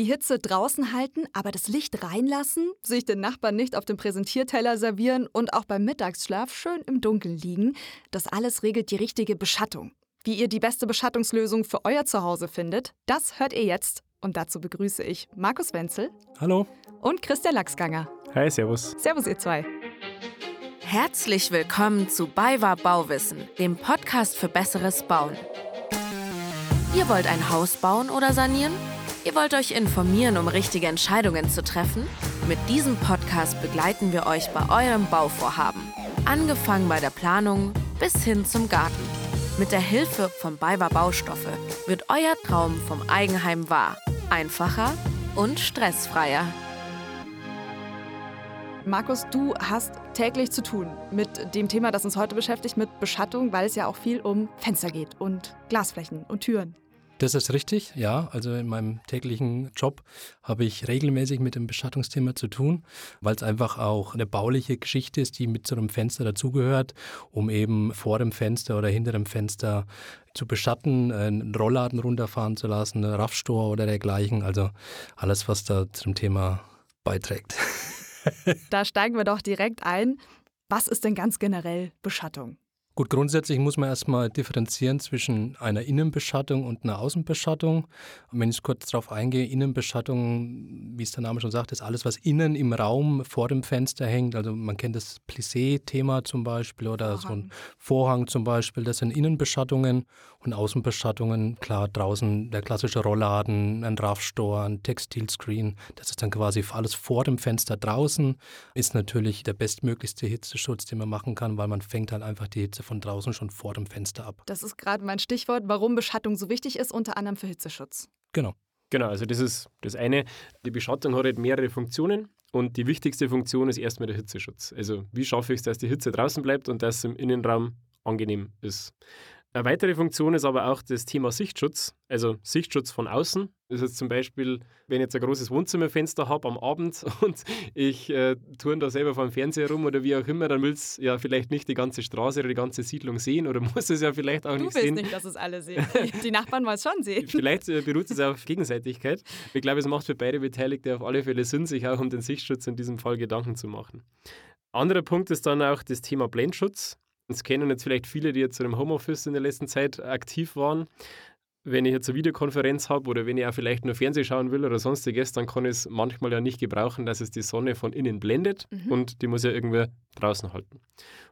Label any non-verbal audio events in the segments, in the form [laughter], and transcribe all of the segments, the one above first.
Die Hitze draußen halten, aber das Licht reinlassen, sich den Nachbarn nicht auf dem Präsentierteller servieren und auch beim Mittagsschlaf schön im Dunkeln liegen, das alles regelt die richtige Beschattung. Wie ihr die beste Beschattungslösung für euer Zuhause findet, das hört ihr jetzt. Und dazu begrüße ich Markus Wenzel. Hallo. Und Christian Lachsganger. Hi, servus. Servus, ihr zwei. Herzlich willkommen zu BayWa Bauwissen, dem Podcast für besseres Bauen. Ihr wollt ein Haus bauen oder sanieren? Ihr wollt euch informieren, um richtige Entscheidungen zu treffen? Mit diesem Podcast begleiten wir euch bei eurem Bauvorhaben. Angefangen bei der Planung bis hin zum Garten. Mit der Hilfe von BayWa Baustoffe wird euer Traum vom Eigenheim wahr. Einfacher und stressfreier. Markus, du hast täglich zu tun mit dem Thema, das uns heute beschäftigt, mit Beschattung, weil es ja auch viel um Fenster geht und Glasflächen und Türen. Das ist richtig, ja. Also in meinem täglichen Job habe ich regelmäßig mit dem Beschattungsthema zu tun, weil es einfach auch eine bauliche Geschichte ist, die mit so einem Fenster dazugehört, um eben vor dem Fenster oder hinter dem Fenster zu beschatten, einen Rollladen runterfahren zu lassen, einen Raffstor oder dergleichen. Also alles, was da zum Thema beiträgt. [laughs] da steigen wir doch direkt ein. Was ist denn ganz generell Beschattung? Gut, grundsätzlich muss man erstmal differenzieren zwischen einer Innenbeschattung und einer Außenbeschattung. Und wenn ich kurz darauf eingehe, Innenbeschattung, wie es der Name schon sagt, ist alles, was innen im Raum vor dem Fenster hängt. Also man kennt das Plissé-Thema zum Beispiel oder Vorhang. so ein Vorhang zum Beispiel. Das sind Innenbeschattungen und Außenbeschattungen. Klar, draußen der klassische Rollladen, ein Raffstor, ein Textilscreen. Das ist dann quasi alles vor dem Fenster draußen. Ist natürlich der bestmöglichste Hitzeschutz, den man machen kann, weil man fängt halt einfach die Hitze von draußen schon vor dem Fenster ab. Das ist gerade mein Stichwort, warum Beschattung so wichtig ist, unter anderem für Hitzeschutz. Genau. Genau, also das ist das eine. Die Beschattung hat halt mehrere Funktionen und die wichtigste Funktion ist erstmal der Hitzeschutz. Also wie schaffe ich es, dass die Hitze draußen bleibt und dass es im Innenraum angenehm ist. Eine weitere Funktion ist aber auch das Thema Sichtschutz, also Sichtschutz von außen. Das ist zum Beispiel, wenn ich jetzt ein großes Wohnzimmerfenster habe am Abend [laughs] und ich äh, turne da selber vor dem Fernseher rum oder wie auch immer, dann will es ja vielleicht nicht die ganze Straße oder die ganze Siedlung sehen oder [laughs] muss es ja vielleicht auch du nicht sehen. Du willst nicht, dass es alle sehen. [laughs] Die Nachbarn wollen es schon sehen. vielleicht äh, beruht es auf Gegenseitigkeit. Ich glaube, es macht für beide Beteiligte auf alle Fälle Sinn, sich auch um den Sichtschutz in diesem Fall Gedanken zu machen. Anderer Punkt ist dann auch das Thema Blendschutz. Das kennen jetzt vielleicht viele, die jetzt im Homeoffice in der letzten Zeit aktiv waren. Wenn ich jetzt eine Videokonferenz habe oder wenn ich auch vielleicht nur Fernsehen schauen will oder sonstiges, dann kann ich es manchmal ja nicht gebrauchen, dass es die Sonne von innen blendet mhm. und die muss ja irgendwer draußen halten.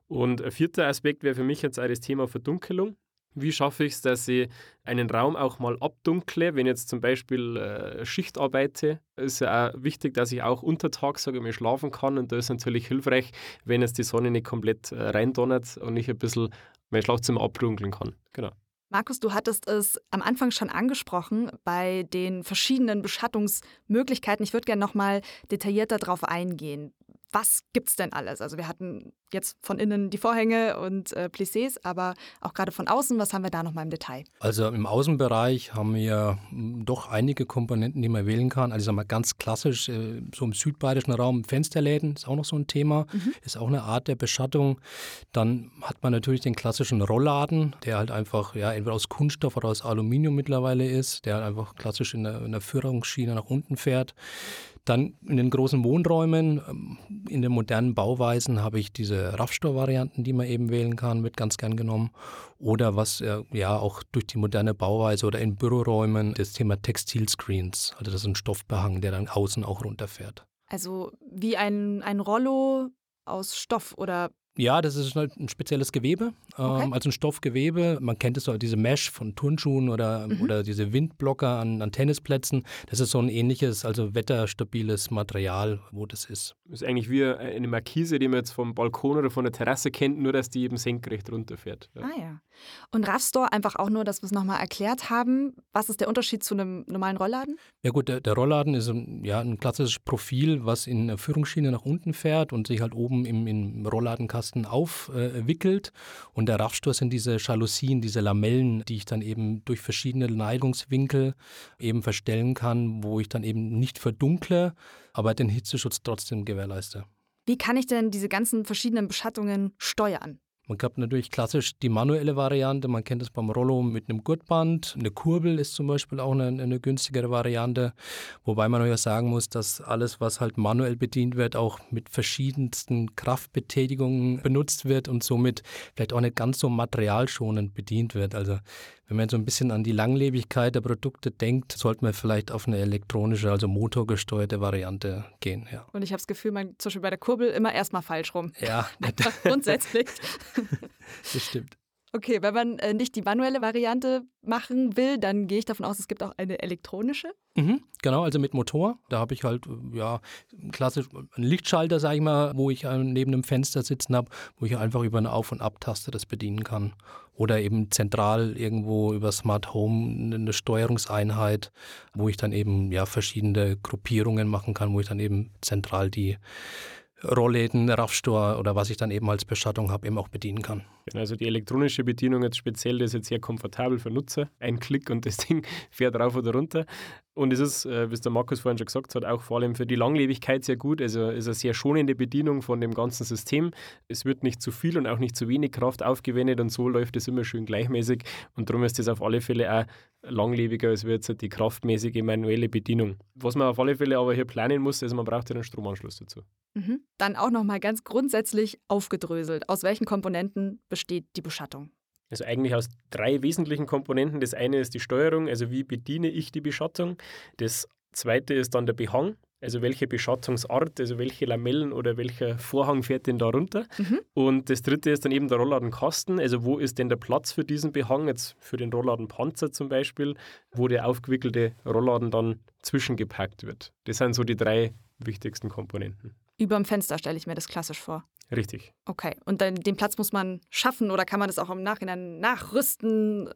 Und ein vierter Aspekt wäre für mich jetzt auch das Thema Verdunkelung. Wie schaffe ich es, dass ich einen Raum auch mal abdunkle? Wenn ich jetzt zum Beispiel äh, Schicht arbeite, ist ja auch wichtig, dass ich auch untertags sage, mal schlafen kann. Und da ist natürlich hilfreich, wenn jetzt die Sonne nicht komplett äh, reindonnert und ich ein bisschen mein Schlafzimmer abdunkeln kann. Genau. Markus, du hattest es am Anfang schon angesprochen bei den verschiedenen Beschattungsmöglichkeiten. Ich würde gerne noch mal detaillierter darauf eingehen was gibt es denn alles? Also wir hatten jetzt von innen die Vorhänge und äh, Plissés, aber auch gerade von außen, was haben wir da nochmal im Detail? Also im Außenbereich haben wir hm, doch einige Komponenten, die man wählen kann. Also sagen wir ganz klassisch, äh, so im südbayerischen Raum Fensterläden ist auch noch so ein Thema, mhm. ist auch eine Art der Beschattung. Dann hat man natürlich den klassischen Rollladen, der halt einfach ja entweder aus Kunststoff oder aus Aluminium mittlerweile ist, der halt einfach klassisch in der, in der Führungsschiene nach unten fährt. Dann in den großen Wohnräumen, ähm, in den modernen Bauweisen habe ich diese Raffstor-Varianten, die man eben wählen kann, wird ganz gern genommen. Oder was äh, ja auch durch die moderne Bauweise oder in Büroräumen das Thema Textilscreens. Also das ist ein Stoffbehang, der dann außen auch runterfährt. Also wie ein, ein Rollo aus Stoff oder ja, das ist halt ein spezielles Gewebe, okay. ähm, also ein Stoffgewebe. Man kennt es so, diese Mesh von Turnschuhen oder, mhm. oder diese Windblocker an, an, Tennisplätzen. Das ist so ein ähnliches, also wetterstabiles Material, wo das ist. Das ist eigentlich wie eine Markise, die man jetzt vom Balkon oder von der Terrasse kennt, nur dass die eben senkrecht runterfährt. Ja. Ah ja. Und Raffstore einfach auch nur, dass wir es nochmal erklärt haben. Was ist der Unterschied zu einem normalen Rollladen? Ja gut, der, der Rollladen ist ein, ja, ein klassisches Profil, was in der Führungsschiene nach unten fährt und sich halt oben im, im Rollladenkasten Kasten aufwickelt. Und der Raffstor sind diese Jalousien, diese Lamellen, die ich dann eben durch verschiedene Neigungswinkel eben verstellen kann, wo ich dann eben nicht verdunkle, aber den Hitzeschutz trotzdem gewährleiste. Wie kann ich denn diese ganzen verschiedenen Beschattungen steuern? Man gab natürlich klassisch die manuelle Variante, man kennt das beim Rollo mit einem Gurtband. Eine Kurbel ist zum Beispiel auch eine, eine günstigere Variante, wobei man ja sagen muss, dass alles, was halt manuell bedient wird, auch mit verschiedensten Kraftbetätigungen benutzt wird und somit vielleicht auch nicht ganz so materialschonend bedient wird. Also wenn man so ein bisschen an die Langlebigkeit der Produkte denkt, sollte man vielleicht auf eine elektronische, also motorgesteuerte Variante gehen. Ja. Und ich habe das Gefühl, man zum Beispiel bei der Kurbel immer erstmal falsch rum. Ja, [laughs] grundsätzlich. [laughs] das stimmt. Okay, wenn man äh, nicht die manuelle Variante machen will, dann gehe ich davon aus, es gibt auch eine elektronische. Mhm, genau, also mit Motor. Da habe ich halt, äh, ja, klassisch einen Lichtschalter, sage ich mal, wo ich neben einem Fenster sitzen habe, wo ich einfach über eine Auf- und Abtaste das bedienen kann. Oder eben zentral irgendwo über Smart Home eine Steuerungseinheit, wo ich dann eben ja verschiedene Gruppierungen machen kann, wo ich dann eben zentral die Rollläden, Raffstor oder was ich dann eben als Beschattung habe, eben auch bedienen kann. Also die elektronische Bedienung jetzt speziell, das ist jetzt sehr komfortabel für Nutzer. Ein Klick und das [laughs] Ding fährt rauf oder runter. Und es ist, äh, wie es der Markus vorhin schon gesagt hat, auch vor allem für die Langlebigkeit sehr gut. Also es ist eine sehr schonende Bedienung von dem ganzen System. Es wird nicht zu viel und auch nicht zu wenig Kraft aufgewendet und so läuft es immer schön gleichmäßig. Und darum ist das auf alle Fälle auch langlebiger als jetzt die kraftmäßige manuelle Bedienung. Was man auf alle Fälle aber hier planen muss, also man braucht ja einen Stromanschluss dazu. Mhm. Dann auch nochmal ganz grundsätzlich aufgedröselt. Aus welchen Komponenten besteht die Beschattung? Also eigentlich aus drei wesentlichen Komponenten. Das eine ist die Steuerung, also wie bediene ich die Beschattung. Das zweite ist dann der Behang, also welche Beschattungsart, also welche Lamellen oder welcher Vorhang fährt denn da runter. Mhm. Und das dritte ist dann eben der Rollladenkasten, also wo ist denn der Platz für diesen Behang, jetzt für den Rollladenpanzer zum Beispiel, wo der aufgewickelte Rollladen dann zwischengepackt wird. Das sind so die drei wichtigsten Komponenten. Über dem Fenster stelle ich mir das klassisch vor. Richtig. Okay. Und dann, den Platz muss man schaffen oder kann man das auch im Nachhinein nachrüsten?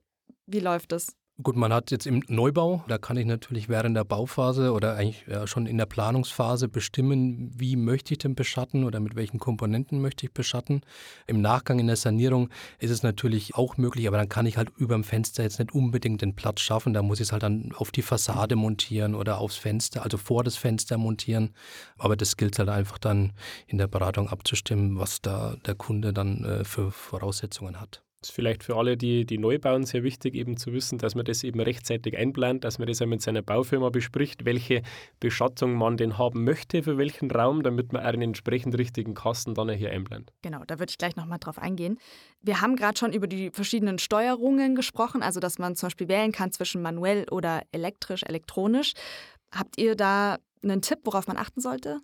Wie läuft das? Gut, man hat jetzt im Neubau, da kann ich natürlich während der Bauphase oder eigentlich ja schon in der Planungsphase bestimmen, wie möchte ich denn beschatten oder mit welchen Komponenten möchte ich beschatten. Im Nachgang in der Sanierung ist es natürlich auch möglich, aber dann kann ich halt über dem Fenster jetzt nicht unbedingt den Platz schaffen. Da muss ich es halt dann auf die Fassade montieren oder aufs Fenster, also vor das Fenster montieren. Aber das gilt halt einfach dann in der Beratung abzustimmen, was da der Kunde dann äh, für Voraussetzungen hat. Ist vielleicht für alle, die, die neu bauen, sehr wichtig, eben zu wissen, dass man das eben rechtzeitig einplant, dass man das auch mit seiner Baufirma bespricht, welche Beschattung man denn haben möchte für welchen Raum, damit man einen entsprechend richtigen Kasten dann hier einplant. Genau, da würde ich gleich nochmal drauf eingehen. Wir haben gerade schon über die verschiedenen Steuerungen gesprochen, also dass man zum Beispiel wählen kann zwischen manuell oder elektrisch, elektronisch. Habt ihr da einen Tipp, worauf man achten sollte?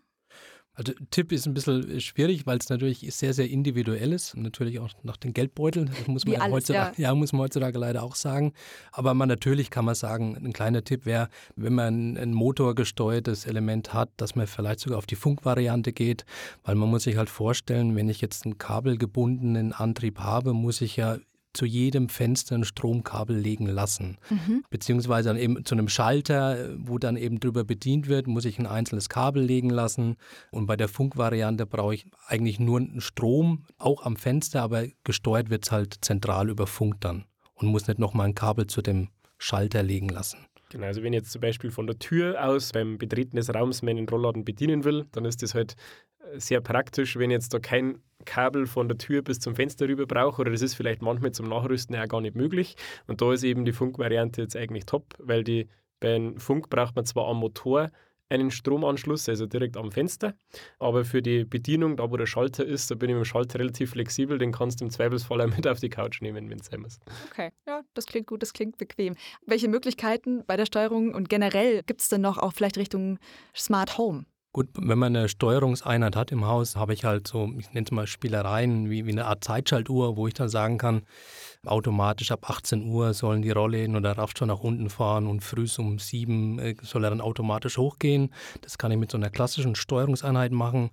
Also Tipp ist ein bisschen schwierig, weil es natürlich sehr, sehr individuell ist. natürlich auch nach den Geldbeuteln. Das muss man, ja, alles, heutzutage, ja. ja. muss man heutzutage leider auch sagen. Aber man natürlich kann man sagen, ein kleiner Tipp wäre, wenn man ein motorgesteuertes Element hat, dass man vielleicht sogar auf die Funkvariante geht, weil man muss sich halt vorstellen, wenn ich jetzt einen kabelgebundenen Antrieb habe, muss ich ja zu jedem Fenster ein Stromkabel legen lassen. Mhm. Beziehungsweise dann eben zu einem Schalter, wo dann eben drüber bedient wird, muss ich ein einzelnes Kabel legen lassen. Und bei der Funkvariante brauche ich eigentlich nur einen Strom, auch am Fenster, aber gesteuert wird es halt zentral über Funk dann und muss nicht nochmal ein Kabel zu dem Schalter legen lassen. Genau, also wenn ich jetzt zum Beispiel von der Tür aus beim Betreten des Raums meinen Rollladen bedienen will, dann ist das halt sehr praktisch, wenn ich jetzt da kein Kabel von der Tür bis zum Fenster rüber brauche oder das ist vielleicht manchmal zum Nachrüsten ja gar nicht möglich. Und da ist eben die Funkvariante jetzt eigentlich top, weil die beim Funk braucht man zwar am Motor einen Stromanschluss, also direkt am Fenster, aber für die Bedienung, da wo der Schalter ist, da bin ich mit dem Schalter relativ flexibel, den kannst du im Zweifelsfall auch mit auf die Couch nehmen, wenn es sein muss. Okay, ja, das klingt gut, das klingt bequem. Welche Möglichkeiten bei der Steuerung und generell gibt es denn noch auch vielleicht Richtung Smart Home? Gut, wenn man eine Steuerungseinheit hat im Haus, habe ich halt so, ich nenne es mal Spielereien, wie, wie eine Art Zeitschaltuhr, wo ich dann sagen kann, automatisch ab 18 Uhr sollen die Rollläden oder Raft schon nach unten fahren und früh um 7 äh, soll er dann automatisch hochgehen. Das kann ich mit so einer klassischen Steuerungseinheit machen.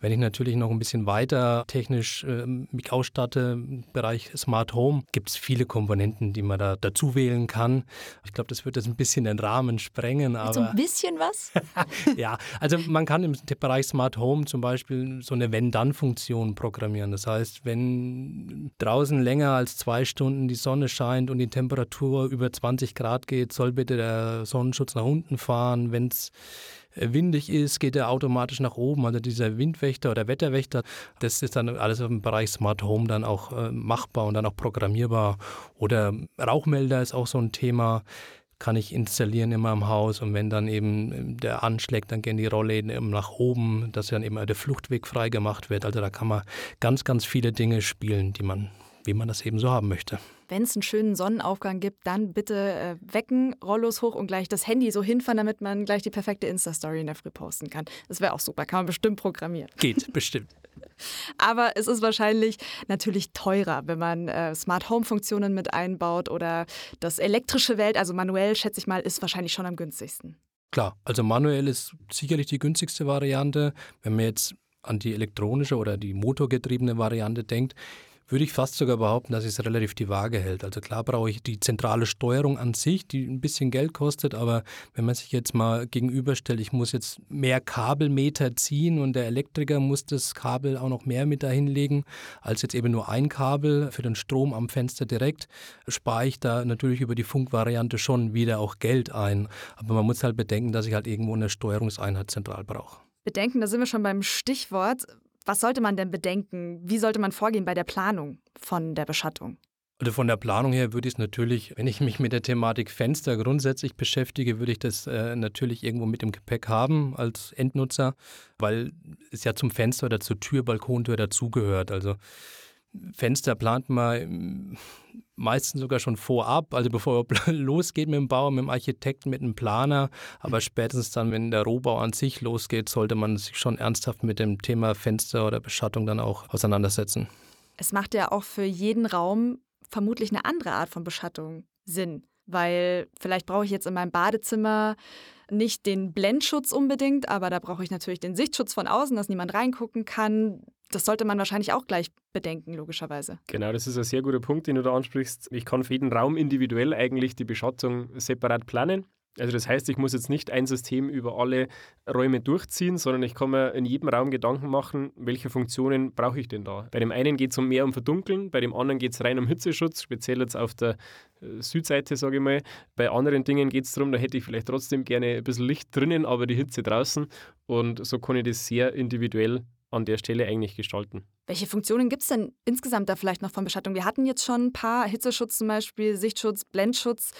Wenn ich natürlich noch ein bisschen weiter technisch äh, mich ausstatte, im Bereich Smart Home, gibt es viele Komponenten, die man da dazu wählen kann. Ich glaube, das wird jetzt ein bisschen den Rahmen sprengen. Aber so ein bisschen was? [laughs] ja, also man kann im Bereich Smart Home zum Beispiel so eine Wenn-Dann-Funktion programmieren. Das heißt, wenn draußen länger als zwei Stunden die Sonne scheint und die Temperatur über 20 Grad geht, soll bitte der Sonnenschutz nach unten fahren. Wenn es äh, windig ist, geht er automatisch nach oben. Also dieser Windwächter oder Wetterwächter, das ist dann alles im Bereich Smart Home dann auch äh, machbar und dann auch programmierbar. Oder Rauchmelder ist auch so ein Thema kann ich installieren in meinem Haus und wenn dann eben ähm, der anschlägt, dann gehen die Rollläden nach oben, dass dann eben der Fluchtweg freigemacht wird. Also da kann man ganz, ganz viele Dinge spielen, die man, wie man das eben so haben möchte. Wenn es einen schönen Sonnenaufgang gibt, dann bitte äh, wecken, Rollos hoch und gleich das Handy so hinfahren, damit man gleich die perfekte Insta-Story in der Früh posten kann. Das wäre auch super, kann man bestimmt programmieren. Geht, bestimmt. [laughs] Aber es ist wahrscheinlich natürlich teurer, wenn man äh, Smart Home Funktionen mit einbaut oder das elektrische Welt, also manuell, schätze ich mal, ist wahrscheinlich schon am günstigsten. Klar, also manuell ist sicherlich die günstigste Variante. Wenn man jetzt an die elektronische oder die motorgetriebene Variante denkt, würde ich fast sogar behaupten, dass es relativ die Waage hält. Also klar brauche ich die zentrale Steuerung an sich, die ein bisschen Geld kostet, aber wenn man sich jetzt mal gegenüberstellt, ich muss jetzt mehr Kabelmeter ziehen und der Elektriker muss das Kabel auch noch mehr mit dahin legen, als jetzt eben nur ein Kabel für den Strom am Fenster direkt, spare ich da natürlich über die Funkvariante schon wieder auch Geld ein. Aber man muss halt bedenken, dass ich halt irgendwo eine Steuerungseinheit zentral brauche. Bedenken, da sind wir schon beim Stichwort. Was sollte man denn bedenken? Wie sollte man vorgehen bei der Planung von der Beschattung? Also von der Planung her würde ich es natürlich, wenn ich mich mit der Thematik Fenster grundsätzlich beschäftige, würde ich das äh, natürlich irgendwo mit im Gepäck haben als Endnutzer, weil es ja zum Fenster oder zur Tür, Balkontür dazugehört. Also Fenster plant man meistens sogar schon vorab, also bevor er [laughs] losgeht mit dem Bau, mit dem Architekten, mit dem Planer. Aber spätestens dann, wenn der Rohbau an sich losgeht, sollte man sich schon ernsthaft mit dem Thema Fenster oder Beschattung dann auch auseinandersetzen. Es macht ja auch für jeden Raum vermutlich eine andere Art von Beschattung Sinn, weil vielleicht brauche ich jetzt in meinem Badezimmer nicht den Blendschutz unbedingt, aber da brauche ich natürlich den Sichtschutz von außen, dass niemand reingucken kann. Das sollte man wahrscheinlich auch gleich bedenken, logischerweise. Genau, das ist ein sehr guter Punkt, den du da ansprichst. Ich kann für jeden Raum individuell eigentlich die Beschattung separat planen. Also das heißt, ich muss jetzt nicht ein System über alle Räume durchziehen, sondern ich kann mir in jedem Raum Gedanken machen, welche Funktionen brauche ich denn da. Bei dem einen geht es um mehr um Verdunkeln, bei dem anderen geht es rein um Hitzeschutz, speziell jetzt auf der äh, Südseite, sage ich mal. Bei anderen Dingen geht es darum, da hätte ich vielleicht trotzdem gerne ein bisschen Licht drinnen, aber die Hitze draußen. Und so kann ich das sehr individuell an der Stelle eigentlich gestalten. Welche Funktionen gibt es denn insgesamt da vielleicht noch von Beschattung? Wir hatten jetzt schon ein paar, Hitzeschutz zum Beispiel, Sichtschutz, Blendschutz.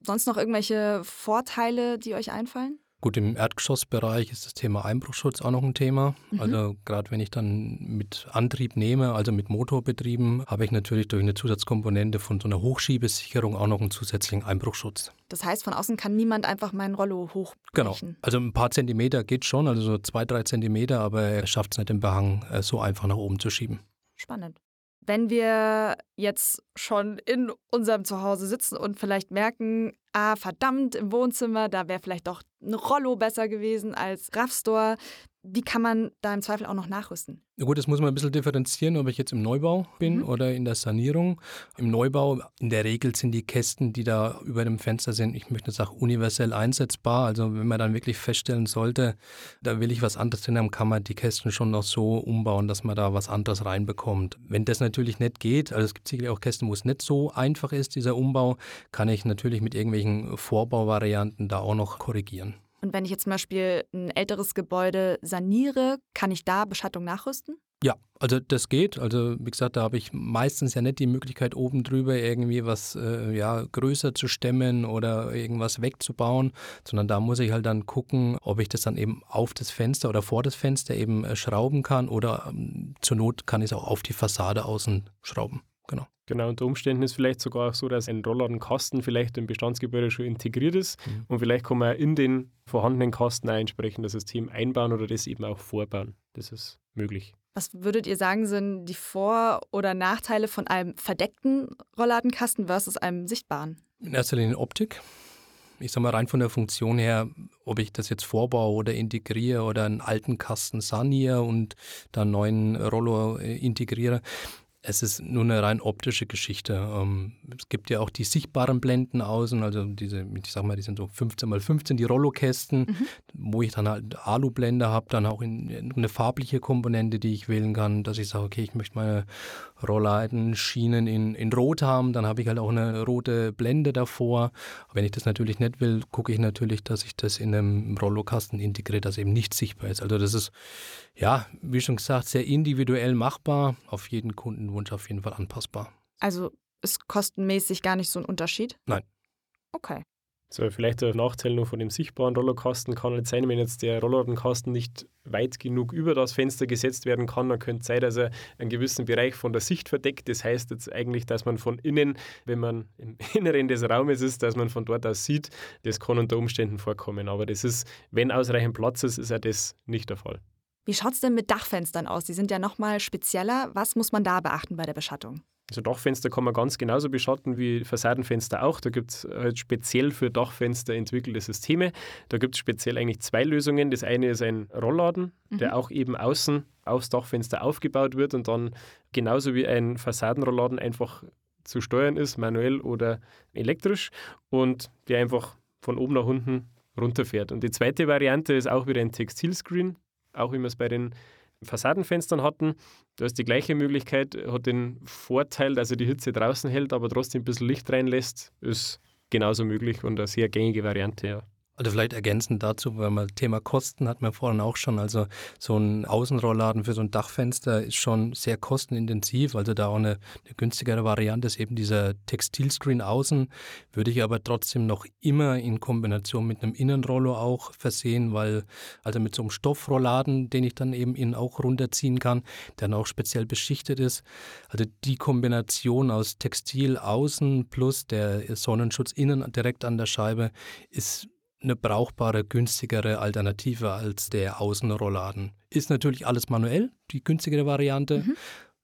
Sonst noch irgendwelche Vorteile, die euch einfallen? Gut, im Erdgeschossbereich ist das Thema Einbruchschutz auch noch ein Thema. Mhm. Also gerade wenn ich dann mit Antrieb nehme, also mit Motor betrieben, habe ich natürlich durch eine Zusatzkomponente von so einer Hochschiebesicherung auch noch einen zusätzlichen Einbruchschutz. Das heißt, von außen kann niemand einfach meinen Rollo hochbrechen? Genau. Also ein paar Zentimeter geht schon, also so zwei, drei Zentimeter, aber er schafft es nicht, den Behang äh, so einfach nach oben zu schieben. Spannend. Wenn wir jetzt schon in unserem Zuhause sitzen und vielleicht merken, ah, verdammt, im Wohnzimmer, da wäre vielleicht doch ein Rollo besser gewesen als Raffstore, wie kann man da im Zweifel auch noch nachrüsten? Ja gut, das muss man ein bisschen differenzieren, ob ich jetzt im Neubau bin mhm. oder in der Sanierung. Im Neubau, in der Regel sind die Kästen, die da über dem Fenster sind, ich möchte sagen, universell einsetzbar. Also wenn man dann wirklich feststellen sollte, da will ich was anderes drin haben, kann man die Kästen schon noch so umbauen, dass man da was anderes reinbekommt. Wenn das natürlich nicht geht, also es gibt sicherlich auch Kästen, wo es nicht so einfach ist, dieser Umbau, kann ich natürlich mit irgendwelchen Vorbauvarianten da auch noch korrigieren. Und wenn ich jetzt zum Beispiel ein älteres Gebäude saniere, kann ich da Beschattung nachrüsten? Ja, also das geht. Also wie gesagt, da habe ich meistens ja nicht die Möglichkeit, oben drüber irgendwie was äh, ja, größer zu stemmen oder irgendwas wegzubauen, sondern da muss ich halt dann gucken, ob ich das dann eben auf das Fenster oder vor das Fenster eben äh, schrauben kann oder ähm, zur Not kann ich es auch auf die Fassade außen schrauben. Genau. Genau, unter Umständen ist vielleicht sogar auch so, dass ein Rollladenkasten vielleicht im Bestandsgebäude schon integriert ist mhm. und vielleicht kann man in den vorhandenen Kasten ein entsprechendes System einbauen oder das eben auch vorbauen. Das ist möglich. Was würdet ihr sagen, sind die Vor- oder Nachteile von einem verdeckten Rollladenkasten versus einem sichtbaren? In erster Linie Optik. Ich sage mal rein von der Funktion her, ob ich das jetzt vorbaue oder integriere oder einen alten Kasten saniere und dann einen neuen Rollo äh, integriere es ist nur eine rein optische Geschichte. Ähm, es gibt ja auch die sichtbaren Blenden außen, also diese, ich sag mal, die sind so 15 mal 15, die Rollokästen, mhm. wo ich dann halt Alu-Blende habe, dann auch in, eine farbliche Komponente, die ich wählen kann, dass ich sage, okay, ich möchte meine Rollleiten, Schienen in, in Rot haben, dann habe ich halt auch eine rote Blende davor. Wenn ich das natürlich nicht will, gucke ich natürlich, dass ich das in einem Rollokasten integriere, das eben nicht sichtbar ist. Also das ist, ja, wie schon gesagt, sehr individuell machbar, auf jeden Kundenwunsch auf jeden Fall anpassbar. Also ist kostenmäßig gar nicht so ein Unterschied? Nein. Okay. So, vielleicht der Nachteil nur von dem sichtbaren Rollerkasten kann halt sein, wenn jetzt der Rollladenkasten nicht weit genug über das Fenster gesetzt werden kann, dann könnte es sein, dass er einen gewissen Bereich von der Sicht verdeckt. Das heißt jetzt eigentlich, dass man von innen, wenn man im [laughs] Inneren des Raumes ist, dass man von dort aus sieht. Das kann unter Umständen vorkommen. Aber das ist, wenn ausreichend Platz ist, ist ja das nicht der Fall. Wie schaut es denn mit Dachfenstern aus? Die sind ja nochmal spezieller. Was muss man da beachten bei der Beschattung? Also Dachfenster kann man ganz genauso beschatten wie Fassadenfenster auch. Da gibt es halt speziell für Dachfenster entwickelte Systeme. Da gibt es speziell eigentlich zwei Lösungen. Das eine ist ein Rollladen, mhm. der auch eben außen aufs Dachfenster aufgebaut wird und dann genauso wie ein Fassadenrollladen einfach zu steuern ist, manuell oder elektrisch und der einfach von oben nach unten runterfährt. Und die zweite Variante ist auch wieder ein Textilscreen, auch wie wir es bei den Fassadenfenstern hatten. Da ist die gleiche Möglichkeit, hat den Vorteil, dass er die Hitze draußen hält, aber trotzdem ein bisschen Licht reinlässt. Ist genauso möglich und eine sehr gängige Variante, ja. Also vielleicht ergänzend dazu, weil man Thema Kosten hat man vorhin auch schon. Also so ein Außenrollladen für so ein Dachfenster ist schon sehr kostenintensiv. Also da auch eine, eine günstigere Variante ist eben dieser Textilscreen außen. Würde ich aber trotzdem noch immer in Kombination mit einem Innenrollo auch versehen, weil also mit so einem Stoffrollladen, den ich dann eben innen auch runterziehen kann, der dann auch speziell beschichtet ist. Also die Kombination aus Textil außen plus der Sonnenschutz innen direkt an der Scheibe ist eine brauchbare, günstigere Alternative als der Außenrollladen. Ist natürlich alles manuell, die günstigere Variante. Mhm.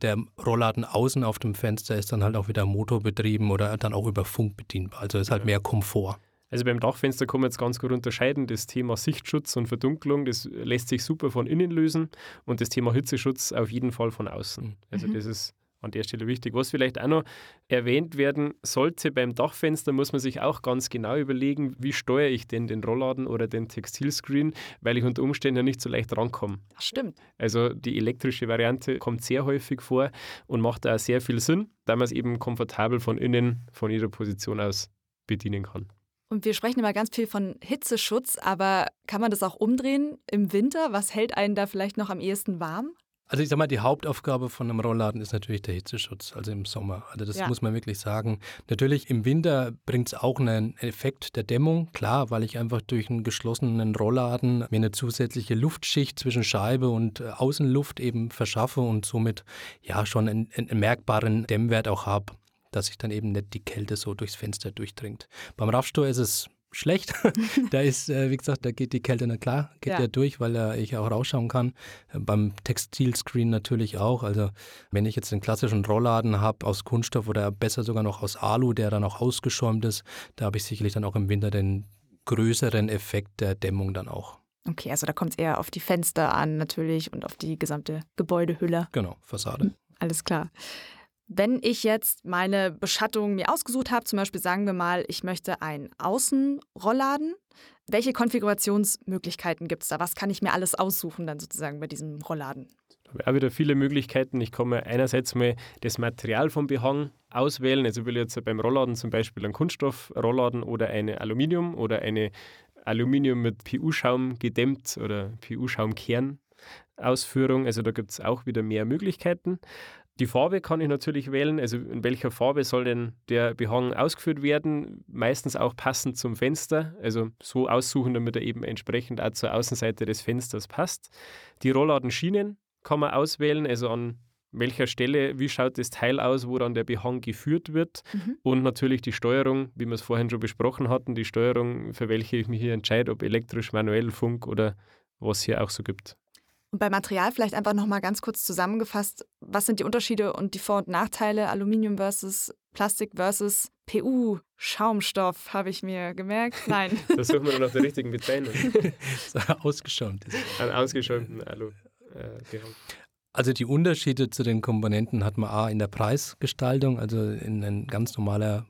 Der Rollladen außen auf dem Fenster ist dann halt auch wieder motorbetrieben oder dann auch über Funk bedienbar. Also ist halt mehr Komfort. Also beim Dachfenster kann man jetzt ganz gut unterscheiden. Das Thema Sichtschutz und Verdunklung, das lässt sich super von innen lösen und das Thema Hitzeschutz auf jeden Fall von außen. Also mhm. das ist an der Stelle wichtig. Was vielleicht auch noch erwähnt werden sollte beim Dachfenster, muss man sich auch ganz genau überlegen, wie steuere ich denn den Rollladen oder den Textilscreen, weil ich unter Umständen ja nicht so leicht rankomme. Das stimmt. Also die elektrische Variante kommt sehr häufig vor und macht auch sehr viel Sinn, da man es eben komfortabel von innen, von jeder Position aus bedienen kann. Und wir sprechen immer ganz viel von Hitzeschutz, aber kann man das auch umdrehen im Winter? Was hält einen da vielleicht noch am ehesten warm? Also ich sag mal, die Hauptaufgabe von einem Rollladen ist natürlich der Hitzeschutz, also im Sommer. Also das ja. muss man wirklich sagen. Natürlich im Winter bringt es auch einen Effekt der Dämmung, klar, weil ich einfach durch einen geschlossenen Rollladen mir eine zusätzliche Luftschicht zwischen Scheibe und äh, Außenluft eben verschaffe und somit ja schon einen, einen merkbaren Dämmwert auch habe, dass sich dann eben nicht die Kälte so durchs Fenster durchdringt. Beim Raffstor ist es schlecht. [laughs] da ist, äh, wie gesagt, da geht die Kälte, na klar, geht ja. der durch, weil äh, ich auch rausschauen kann. Beim Textilscreen natürlich auch. Also wenn ich jetzt einen klassischen Rollladen habe aus Kunststoff oder besser sogar noch aus Alu, der dann auch ausgeschäumt ist, da habe ich sicherlich dann auch im Winter den größeren Effekt der Dämmung dann auch. Okay, also da kommt es eher auf die Fenster an natürlich und auf die gesamte Gebäudehülle. Genau, Fassade. Alles klar. Wenn ich jetzt meine Beschattung mir ausgesucht habe, zum Beispiel sagen wir mal, ich möchte einen Außenrollladen, welche Konfigurationsmöglichkeiten gibt es da? Was kann ich mir alles aussuchen dann sozusagen bei diesem Rollladen? Habe auch wieder viele Möglichkeiten. Ich kann mir einerseits mal das Material vom Behang auswählen. Also will ich jetzt beim Rollladen zum Beispiel einen Kunststoffrollladen oder eine Aluminium oder eine Aluminium mit PU-Schaum gedämmt oder PU-Schaumkern Ausführung. Also da gibt es auch wieder mehr Möglichkeiten. Die Farbe kann ich natürlich wählen, also in welcher Farbe soll denn der Behang ausgeführt werden, meistens auch passend zum Fenster, also so aussuchen, damit er eben entsprechend auch zur Außenseite des Fensters passt. Die Rolladenschienen kann man auswählen, also an welcher Stelle, wie schaut das Teil aus, wo dann der Behang geführt wird mhm. und natürlich die Steuerung, wie wir es vorhin schon besprochen hatten, die Steuerung, für welche ich mich hier entscheide, ob elektrisch, manuell, Funk oder was hier auch so gibt. Und bei Material vielleicht einfach nochmal ganz kurz zusammengefasst, was sind die Unterschiede und die Vor- und Nachteile Aluminium versus Plastik versus PU, Schaumstoff, habe ich mir gemerkt. Nein. [laughs] da suchen wir noch die richtigen Bezeichnungen. [laughs] Ausgeschäumt. Ein ausgeschäumten Alu. Äh, Also die Unterschiede zu den Komponenten hat man A in der Preisgestaltung, also in ein ganz normaler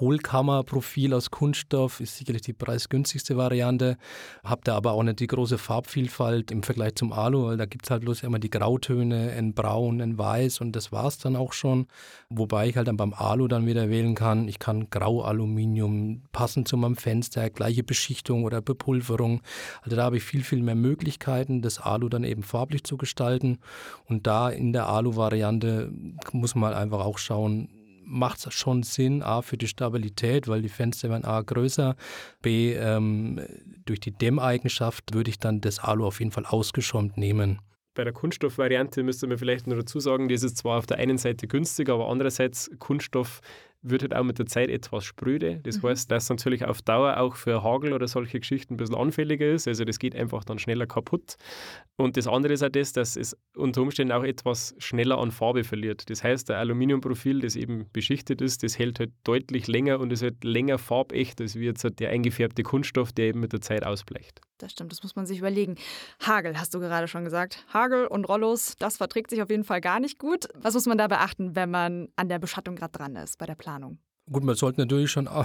Hohlkammerprofil aus Kunststoff ist sicherlich die preisgünstigste Variante. Habt da aber auch nicht die große Farbvielfalt im Vergleich zum Alu, weil da gibt es halt bloß immer die Grautöne, ein Braun, ein Weiß und das war es dann auch schon. Wobei ich halt dann beim Alu dann wieder wählen kann, ich kann Graualuminium passend zu meinem Fenster, gleiche Beschichtung oder Bepulverung. Also da habe ich viel, viel mehr Möglichkeiten, das Alu dann eben farblich zu gestalten. Und da in der Alu-Variante muss man halt einfach auch schauen, macht es schon Sinn, A, für die Stabilität, weil die Fenster werden A größer, B, ähm, durch die Dämmeigenschaft würde ich dann das Alu auf jeden Fall ausgeschäumt nehmen. Bei der Kunststoffvariante müsste man vielleicht noch dazu sagen, die ist zwar auf der einen Seite günstig, aber andererseits Kunststoff wird halt auch mit der Zeit etwas spröde. Das mhm. heißt, dass natürlich auf Dauer auch für Hagel oder solche Geschichten ein bisschen anfälliger ist. Also das geht einfach dann schneller kaputt. Und das andere ist auch das, dass es unter Umständen auch etwas schneller an Farbe verliert. Das heißt, der Aluminiumprofil, das eben beschichtet ist, das hält halt deutlich länger und ist halt länger farbecht, als wie jetzt halt der eingefärbte Kunststoff, der eben mit der Zeit ausbleicht. Das stimmt, das muss man sich überlegen. Hagel, hast du gerade schon gesagt. Hagel und Rollos, das verträgt sich auf jeden Fall gar nicht gut. Was muss man da beachten, wenn man an der Beschattung gerade dran ist bei der Planung? Gut, man sollte natürlich schon äh,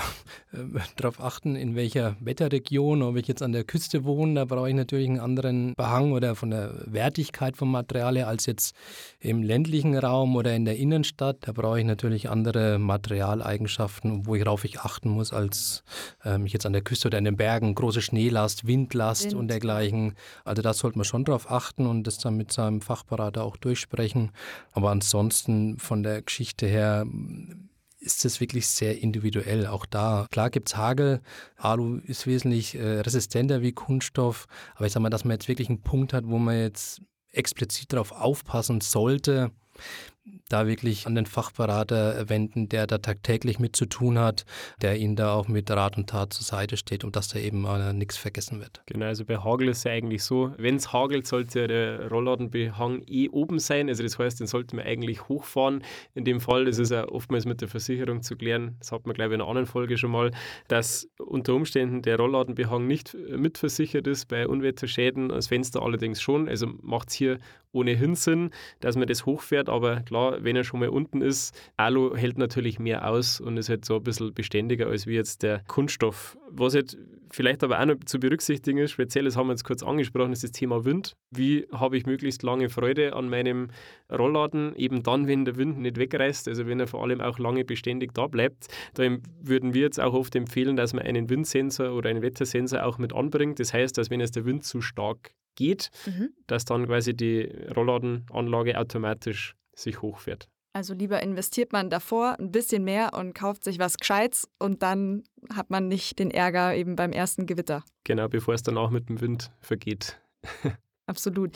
darauf achten, in welcher Wetterregion, ob ich jetzt an der Küste wohne, da brauche ich natürlich einen anderen Behang oder von der Wertigkeit vom Material her als jetzt im ländlichen Raum oder in der Innenstadt. Da brauche ich natürlich andere Materialeigenschaften, worauf ich achten muss, als ähm, jetzt an der Küste oder in den Bergen. Große Schneelast, Windlast Wind. und dergleichen. Also da sollte man schon darauf achten und das dann mit seinem Fachberater auch durchsprechen. Aber ansonsten von der Geschichte her ist es wirklich sehr individuell. Auch da, klar gibt es Hagel. Alu ist wesentlich äh, resistenter wie Kunststoff. Aber ich sage mal, dass man jetzt wirklich einen Punkt hat, wo man jetzt explizit darauf aufpassen sollte, da wirklich an den Fachberater wenden, der da tagtäglich mit zu tun hat, der ihnen da auch mit Rat und Tat zur Seite steht, um dass da eben äh, nichts vergessen wird. Genau, also bei Hagel ist es ja eigentlich so, wenn es hagelt, sollte der Rollladenbehang eh oben sein. Also das heißt, den sollte man eigentlich hochfahren. In dem Fall, das ist ja oftmals mit der Versicherung zu klären, das hat man glaube ich in einer anderen Folge schon mal, dass unter Umständen der Rollladenbehang nicht mitversichert ist bei Unwetterschäden, das Fenster allerdings schon. Also macht es hier ohnehin Sinn, dass man das hochfährt, aber klar, wenn er schon mal unten ist, Alu hält natürlich mehr aus und ist halt so ein bisschen beständiger als wie jetzt der Kunststoff. Was halt vielleicht aber auch noch zu berücksichtigen ist, speziell, das haben wir jetzt kurz angesprochen, ist das Thema Wind. Wie habe ich möglichst lange Freude an meinem Rollladen, eben dann, wenn der Wind nicht wegreißt, also wenn er vor allem auch lange beständig da bleibt. Da würden wir jetzt auch oft empfehlen, dass man einen Windsensor oder einen Wettersensor auch mit anbringt. Das heißt, dass wenn es der Wind zu stark geht, mhm. dass dann quasi die Rollladenanlage automatisch sich hochfährt. Also lieber investiert man davor ein bisschen mehr und kauft sich was Gescheites und dann hat man nicht den Ärger eben beim ersten Gewitter. Genau, bevor es dann auch mit dem Wind vergeht. [laughs] Absolut.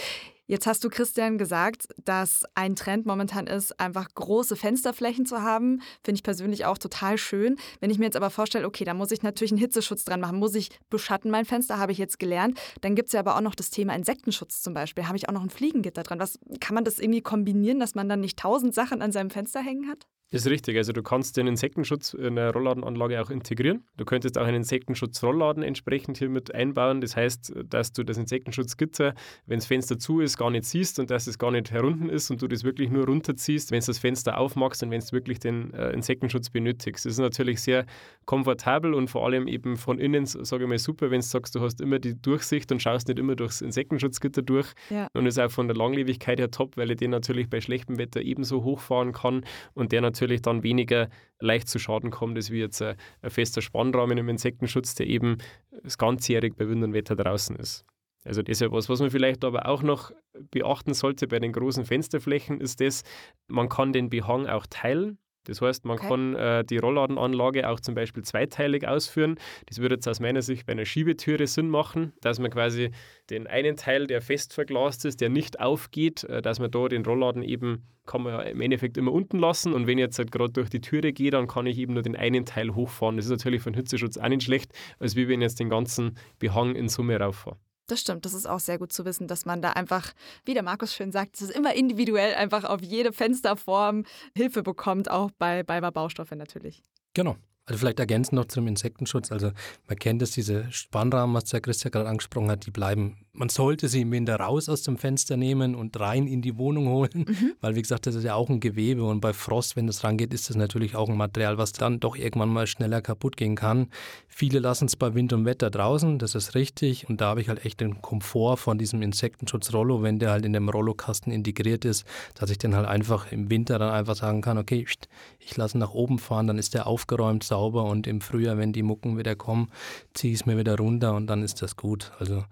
Jetzt hast du, Christian, gesagt, dass ein Trend momentan ist, einfach große Fensterflächen zu haben. Finde ich persönlich auch total schön. Wenn ich mir jetzt aber vorstelle, okay, da muss ich natürlich einen Hitzeschutz dran machen, muss ich beschatten mein Fenster, habe ich jetzt gelernt. Dann gibt es ja aber auch noch das Thema Insektenschutz zum Beispiel. Habe ich auch noch ein Fliegengitter dran. Was, kann man das irgendwie kombinieren, dass man dann nicht tausend Sachen an seinem Fenster hängen hat? Das ist richtig. Also du kannst den Insektenschutz in der Rollladenanlage auch integrieren. Du könntest auch einen Insektenschutz-Rollladen entsprechend hier mit einbauen. Das heißt, dass du das Insektenschutzgitter, wenn das Fenster zu ist, gar nicht siehst und dass es gar nicht herunten ist und du das wirklich nur runterziehst, wenn du das Fenster aufmachst und wenn du wirklich den äh, Insektenschutz benötigst. Das ist natürlich sehr komfortabel und vor allem eben von innen, sage ich mal, super, wenn du sagst, du hast immer die Durchsicht und schaust nicht immer durchs Insektenschutzgitter durch. Ja. Und ist auch von der Langlebigkeit her top, weil ich den natürlich bei schlechtem Wetter ebenso hochfahren kann und der natürlich natürlich dann weniger leicht zu Schaden kommt, als wie jetzt ein, ein fester Spannrahmen im Insektenschutz, der eben das ganzjährig bei Wind und Wetter draußen ist. Also das ist ja was, was man vielleicht aber auch noch beachten sollte bei den großen Fensterflächen, ist das, man kann den Behang auch teilen. Das heißt, man okay. kann äh, die Rollladenanlage auch zum Beispiel zweiteilig ausführen. Das würde jetzt aus meiner Sicht bei einer Schiebetüre Sinn machen, dass man quasi den einen Teil, der fest verglast ist, der nicht aufgeht, äh, dass man da den Rollladen eben, kann man im Endeffekt immer unten lassen und wenn ich jetzt halt gerade durch die Türe gehe, dann kann ich eben nur den einen Teil hochfahren. Das ist natürlich für den Hitzeschutz auch nicht schlecht, als wie wenn ich jetzt den ganzen Behang in Summe rauffahre. Das stimmt, das ist auch sehr gut zu wissen, dass man da einfach, wie der Markus schön sagt, es ist immer individuell einfach auf jede Fensterform Hilfe bekommt, auch bei, bei Baustoffe natürlich. Genau. Also vielleicht ergänzen noch zum Insektenschutz. Also man kennt es, diese Spannrahmen, was der Christian gerade angesprochen hat, die bleiben man sollte sie im Winter raus aus dem Fenster nehmen und rein in die Wohnung holen, mhm. weil wie gesagt, das ist ja auch ein Gewebe und bei Frost, wenn das rangeht, ist das natürlich auch ein Material, was dann doch irgendwann mal schneller kaputt gehen kann. Viele lassen es bei Wind und Wetter draußen, das ist richtig und da habe ich halt echt den Komfort von diesem Insektenschutz-Rollo, wenn der halt in dem Rollokasten integriert ist, dass ich dann halt einfach im Winter dann einfach sagen kann, okay, ich lasse nach oben fahren, dann ist der aufgeräumt, sauber und im Frühjahr, wenn die Mucken wieder kommen, ziehe ich es mir wieder runter und dann ist das gut. Also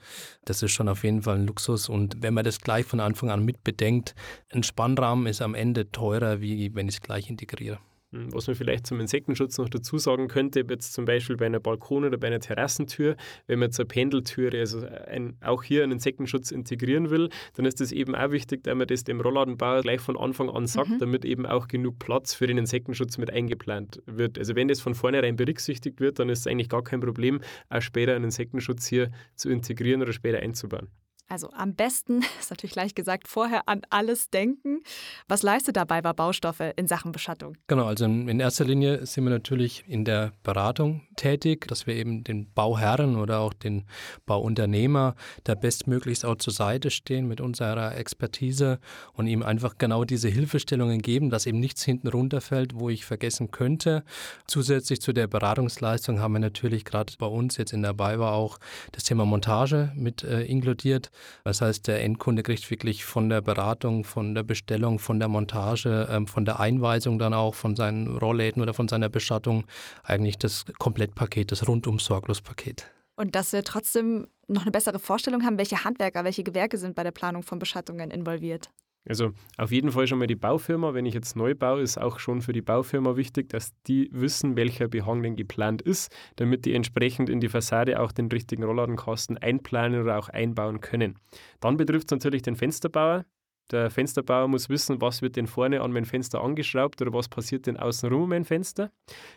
das ist schon auf jeden Fall ein Luxus. Und wenn man das gleich von Anfang an mit bedenkt, ein Spannrahmen ist am Ende teurer, wie wenn ich es gleich integriere. Hm, was man vielleicht zum Insektenschutz noch dazu sagen könnte, jetzt zum Beispiel bei einer Balkon- oder bei einer Terrassentür, wenn man jetzt eine Pendeltüre, also ein, auch hier einen Insektenschutz integrieren will, dann ist es eben auch wichtig, dass man das dem Rollladenbauer gleich von Anfang an sagt, mhm. damit eben auch genug Platz für den Insektenschutz mit eingeplant wird. Also wenn das von vornherein berücksichtigt wird, dann ist es eigentlich gar kein Problem, auch später einen Insektenschutz hier zu integrieren oder später einzubauen. Also am besten, [laughs] ist natürlich leicht gesagt, vorher an alles denken. Was leistet dabei war Baustoffe in Sachen Beschattung? Genau, also in erster Linie sind wir natürlich in der Beratung tätig, dass wir eben den Bauherren oder auch den Bauunternehmer da bestmöglichst auch zur Seite stehen mit unserer Expertise und ihm einfach genau diese Hilfestellungen geben, dass eben nichts hinten runterfällt, wo ich vergessen könnte. Zusätzlich zu der Beratungsleistung haben wir natürlich gerade bei uns jetzt in der BayWa auch das Thema Montage mit äh, inkludiert. Das heißt, der Endkunde kriegt wirklich von der Beratung, von der Bestellung, von der Montage, ähm, von der Einweisung dann auch von seinen Rollläden oder von seiner Beschattung eigentlich das Komplettpaket, das rundum sorglos Paket. Und dass wir trotzdem noch eine bessere Vorstellung haben, welche Handwerker, welche Gewerke sind bei der Planung von Beschattungen involviert. Also auf jeden Fall schon mal die Baufirma. Wenn ich jetzt neu baue, ist auch schon für die Baufirma wichtig, dass die wissen, welcher Behang denn geplant ist, damit die entsprechend in die Fassade auch den richtigen Rollladenkasten einplanen oder auch einbauen können. Dann betrifft es natürlich den Fensterbauer. Der Fensterbauer muss wissen, was wird denn vorne an mein Fenster angeschraubt oder was passiert denn außenrum um mein Fenster.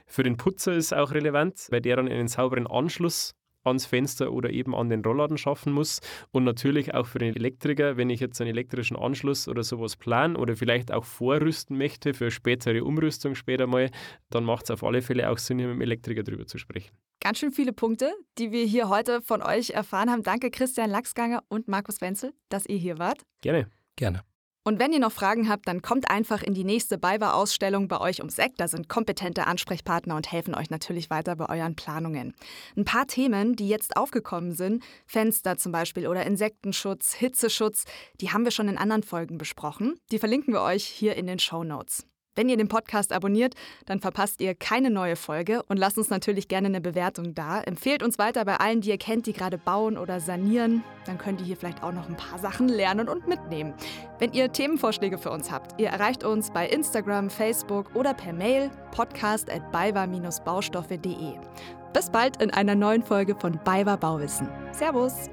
Für den Putzer ist auch relevant, weil der dann einen sauberen Anschluss ans Fenster oder eben an den Rollladen schaffen muss. Und natürlich auch für den Elektriker, wenn ich jetzt einen elektrischen Anschluss oder sowas plan oder vielleicht auch vorrüsten möchte für spätere Umrüstung später mal, dann macht es auf alle Fälle auch Sinn, hier mit dem Elektriker drüber zu sprechen. Ganz schön viele Punkte, die wir hier heute von euch erfahren haben. Danke Christian Lachsganger und Markus Wenzel, dass ihr hier wart. Gerne. Gerne. Und wenn ihr noch Fragen habt, dann kommt einfach in die nächste BayWa-Ausstellung bei euch ums Eck. Da sind kompetente Ansprechpartner und helfen euch natürlich weiter bei euren Planungen. Ein paar Themen, die jetzt aufgekommen sind, Fenster zum Beispiel oder Insektenschutz, Hitzeschutz, die haben wir schon in anderen Folgen besprochen. Die verlinken wir euch hier in den Show Notes. Wenn ihr den Podcast abonniert, dann verpasst ihr keine neue Folge und lasst uns natürlich gerne eine Bewertung da. Empfehlt uns weiter bei allen, die ihr kennt, die gerade bauen oder sanieren. Dann könnt ihr hier vielleicht auch noch ein paar Sachen lernen und mitnehmen. Wenn ihr Themenvorschläge für uns habt, ihr erreicht uns bei Instagram, Facebook oder per Mail podcast at baustoffe.de. Bis bald in einer neuen Folge von BayWa Bauwissen. Servus!